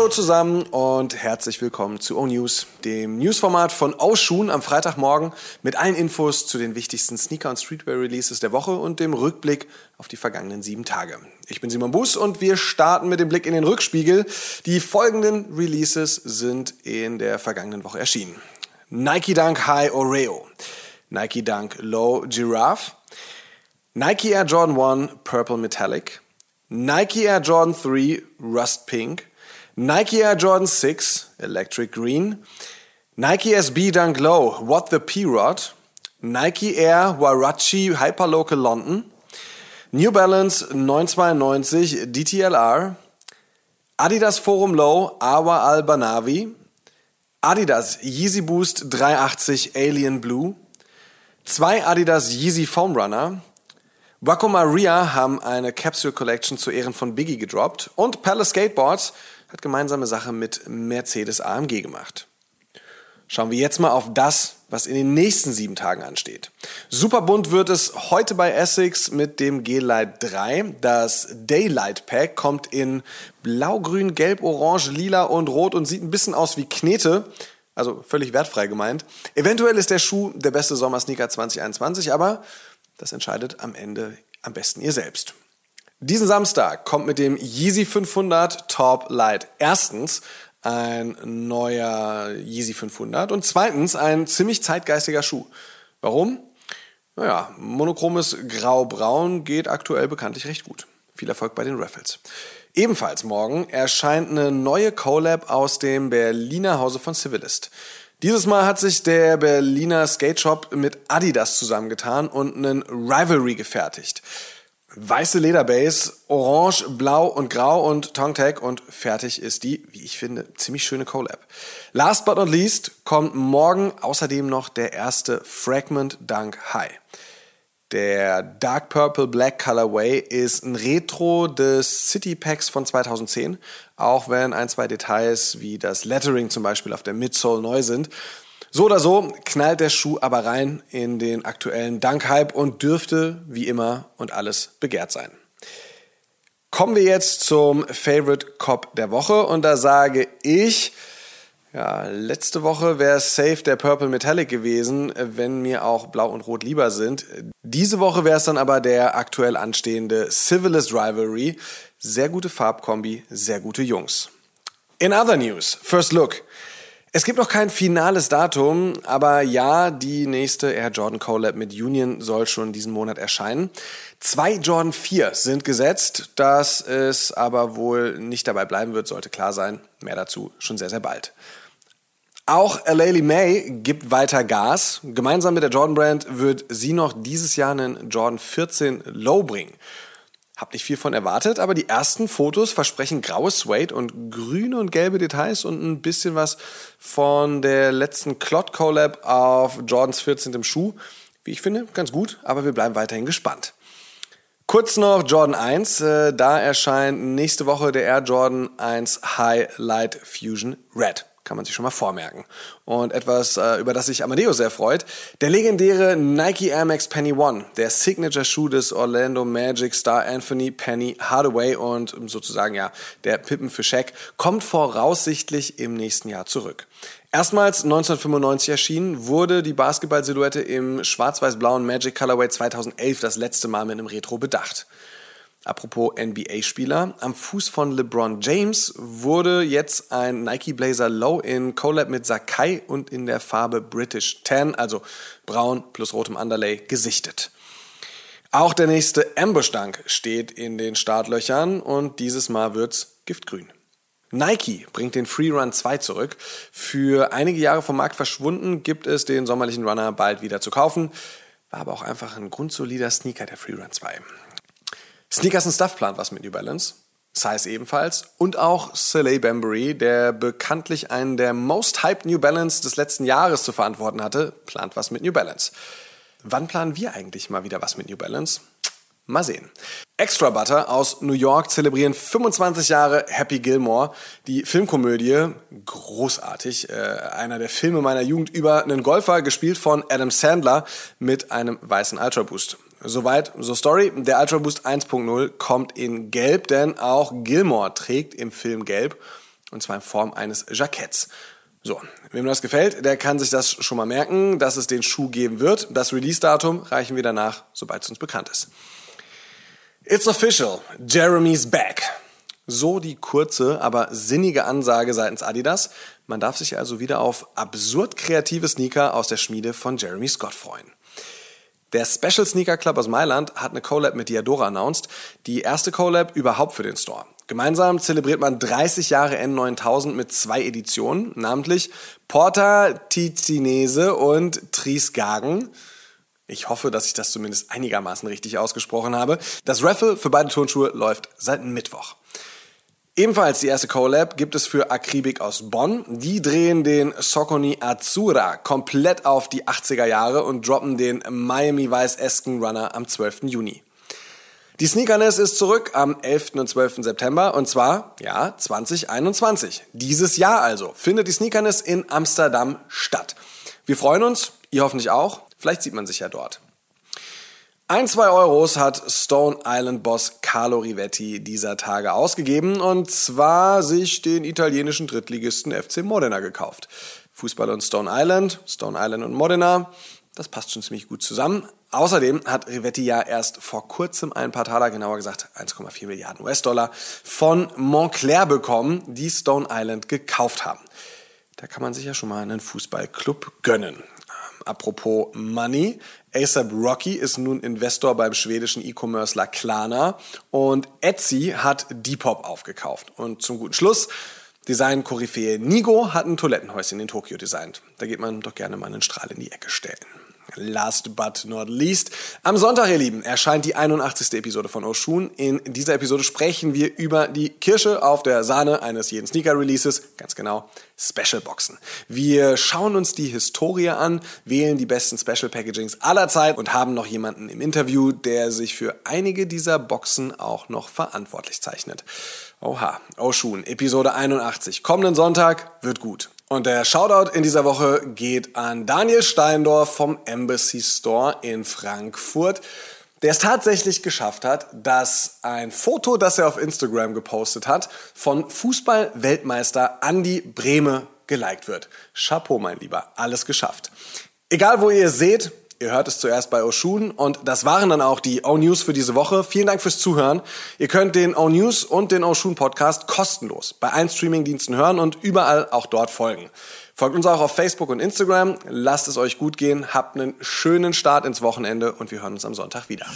Hallo zusammen und herzlich willkommen zu O-News, dem Newsformat von O-Schuhen am Freitagmorgen mit allen Infos zu den wichtigsten Sneaker- und Streetwear-Releases der Woche und dem Rückblick auf die vergangenen sieben Tage. Ich bin Simon Bus und wir starten mit dem Blick in den Rückspiegel. Die folgenden Releases sind in der vergangenen Woche erschienen. Nike Dunk High Oreo, Nike Dunk Low Giraffe, Nike Air Jordan 1 Purple Metallic, Nike Air Jordan 3 Rust Pink, Nike Air Jordan 6 Electric Green, Nike SB Dunk Low What the P-Rod, Nike Air Warachi Hyperlocal London, New Balance 992 DTLR, Adidas Forum Low Awa Al Banavi, Adidas Yeezy Boost 380 Alien Blue, zwei Adidas Yeezy Foam Runner, Waco Maria haben eine Capsule Collection zu Ehren von Biggie gedroppt. Und Palace Skateboards hat gemeinsame Sache mit Mercedes AMG gemacht. Schauen wir jetzt mal auf das, was in den nächsten sieben Tagen ansteht. Super bunt wird es heute bei Essex mit dem G-Light 3. Das Daylight Pack kommt in blau, grün, gelb, orange, lila und rot und sieht ein bisschen aus wie Knete. Also völlig wertfrei gemeint. Eventuell ist der Schuh der beste Sommersneaker 2021, aber das entscheidet am Ende am besten ihr selbst. Diesen Samstag kommt mit dem Yeezy 500 Top Light erstens ein neuer Yeezy 500 und zweitens ein ziemlich zeitgeistiger Schuh. Warum? Naja, monochromes Grau-Braun geht aktuell bekanntlich recht gut. Viel Erfolg bei den Raffles. Ebenfalls morgen erscheint eine neue Collab aus dem Berliner Hause von Civilist. Dieses Mal hat sich der Berliner Skate Shop mit Adidas zusammengetan und einen Rivalry gefertigt. Weiße Lederbase, orange, blau und grau und Tongue Tag und fertig ist die, wie ich finde, ziemlich schöne Collab. Last but not least kommt morgen außerdem noch der erste Fragment Dunk High. Der Dark Purple Black Colorway ist ein Retro des City Packs von 2010, auch wenn ein, zwei Details wie das Lettering zum Beispiel auf der Midsole neu sind. So oder so knallt der Schuh aber rein in den aktuellen Dunk-Hype und dürfte wie immer und alles begehrt sein. Kommen wir jetzt zum Favorite Cop der Woche und da sage ich, ja, letzte Woche wäre safe der Purple Metallic gewesen, wenn mir auch Blau und Rot lieber sind. Diese Woche wäre es dann aber der aktuell anstehende Civilist Rivalry. Sehr gute Farbkombi, sehr gute Jungs. In other news, first look. Es gibt noch kein finales Datum, aber ja, die nächste Air Jordan Collab mit Union soll schon diesen Monat erscheinen. Zwei Jordan 4 sind gesetzt, dass es aber wohl nicht dabei bleiben wird, sollte klar sein. Mehr dazu schon sehr, sehr bald. Auch Alayli May gibt weiter Gas. Gemeinsam mit der Jordan Brand wird sie noch dieses Jahr einen Jordan 14 Low bringen. Hab nicht viel von erwartet, aber die ersten Fotos versprechen graues Suede und grüne und gelbe Details und ein bisschen was von der letzten Clot Collab auf Jordans 14. im Schuh. Wie ich finde, ganz gut, aber wir bleiben weiterhin gespannt. Kurz noch Jordan 1, äh, da erscheint nächste Woche der Air Jordan 1 High Light Fusion Red kann man sich schon mal vormerken. Und etwas, äh, über das sich Amadeus sehr freut, der legendäre Nike Air Max Penny One, der Signature-Schuh des Orlando Magic Star Anthony Penny Hardaway und sozusagen ja der Pippen für Shaq, kommt voraussichtlich im nächsten Jahr zurück. Erstmals 1995 erschienen, wurde die Basketball-Silhouette im schwarz-weiß-blauen Magic Colorway 2011 das letzte Mal mit einem Retro bedacht. Apropos NBA-Spieler, am Fuß von LeBron James wurde jetzt ein Nike Blazer Low in Collab mit Sakai und in der Farbe British Tan, also braun plus rotem Underlay, gesichtet. Auch der nächste Ambush Dunk steht in den Startlöchern und dieses Mal wird's giftgrün. Nike bringt den Free Run 2 zurück. Für einige Jahre vom Markt verschwunden, gibt es den sommerlichen Runner bald wieder zu kaufen. War aber auch einfach ein grundsolider Sneaker, der Free Run 2. Sneakers and Stuff plant was mit New Balance. Size ebenfalls. Und auch Soleil Bambury, der bekanntlich einen der most hyped New Balance des letzten Jahres zu verantworten hatte, plant was mit New Balance. Wann planen wir eigentlich mal wieder was mit New Balance? Mal sehen. Extra Butter aus New York zelebrieren 25 Jahre Happy Gilmore. Die Filmkomödie, großartig, äh, einer der Filme meiner Jugend über einen Golfer, gespielt von Adam Sandler mit einem weißen Ultra Boost. Soweit, so Story. Der Ultra Boost 1.0 kommt in Gelb, denn auch Gilmore trägt im Film Gelb. und zwar in Form eines Jacketts. So, wem das gefällt, der kann sich das schon mal merken, dass es den Schuh geben wird. Das Release-Datum reichen wir danach, sobald es uns bekannt ist. It's official, Jeremy's back. So die kurze, aber sinnige Ansage seitens Adidas. Man darf sich also wieder auf absurd kreative Sneaker aus der Schmiede von Jeremy Scott freuen. Der Special Sneaker Club aus Mailand hat eine Collab mit Diadora announced. Die erste Collab überhaupt für den Store. Gemeinsam zelebriert man 30 Jahre N9000 mit zwei Editionen, namentlich Porta Ticinese und Triesgagen. Ich hoffe, dass ich das zumindest einigermaßen richtig ausgesprochen habe. Das Raffle für beide Turnschuhe läuft seit Mittwoch. Ebenfalls die erste Collab gibt es für Akribik aus Bonn. Die drehen den Soconi Azura komplett auf die 80er Jahre und droppen den Miami Vice Esken Runner am 12. Juni. Die Sneakerness ist zurück am 11. und 12. September und zwar, ja, 2021. Dieses Jahr also findet die Sneakerness in Amsterdam statt. Wir freuen uns, ihr hoffentlich auch. Vielleicht sieht man sich ja dort. Ein, zwei Euros hat Stone Island Boss Carlo Rivetti dieser Tage ausgegeben und zwar sich den italienischen Drittligisten FC Modena gekauft. Fußball und Stone Island, Stone Island und Modena, das passt schon ziemlich gut zusammen. Außerdem hat Rivetti ja erst vor kurzem ein paar Taler, genauer gesagt 1,4 Milliarden US-Dollar, von Montclair bekommen, die Stone Island gekauft haben. Da kann man sich ja schon mal einen Fußballclub gönnen. Apropos Money. ASAP Rocky ist nun Investor beim schwedischen E-Commercer Klarna und Etsy hat Depop aufgekauft. Und zum guten Schluss, Design-Koryphäe Nigo hat ein Toilettenhäuschen in Tokio designt. Da geht man doch gerne mal einen Strahl in die Ecke stellen. Last but not least. Am Sonntag, ihr Lieben, erscheint die 81. Episode von Oshun. In dieser Episode sprechen wir über die Kirsche auf der Sahne eines jeden Sneaker-Releases. Ganz genau, Special Boxen. Wir schauen uns die Historie an, wählen die besten Special Packagings aller Zeit und haben noch jemanden im Interview, der sich für einige dieser Boxen auch noch verantwortlich zeichnet. Oha, Oshun, Episode 81. Kommenden Sonntag wird gut. Und der Shoutout in dieser Woche geht an Daniel Steindorf vom Embassy Store in Frankfurt, der es tatsächlich geschafft hat, dass ein Foto, das er auf Instagram gepostet hat, von Fußball-Weltmeister Andy Brehme geliked wird. Chapeau, mein Lieber, alles geschafft. Egal, wo ihr seht, Ihr hört es zuerst bei Oshun und das waren dann auch die O-News für diese Woche. Vielen Dank fürs Zuhören. Ihr könnt den O-News und den Oshun Podcast kostenlos bei allen Streamingdiensten hören und überall auch dort folgen. Folgt uns auch auf Facebook und Instagram. Lasst es euch gut gehen. Habt einen schönen Start ins Wochenende und wir hören uns am Sonntag wieder.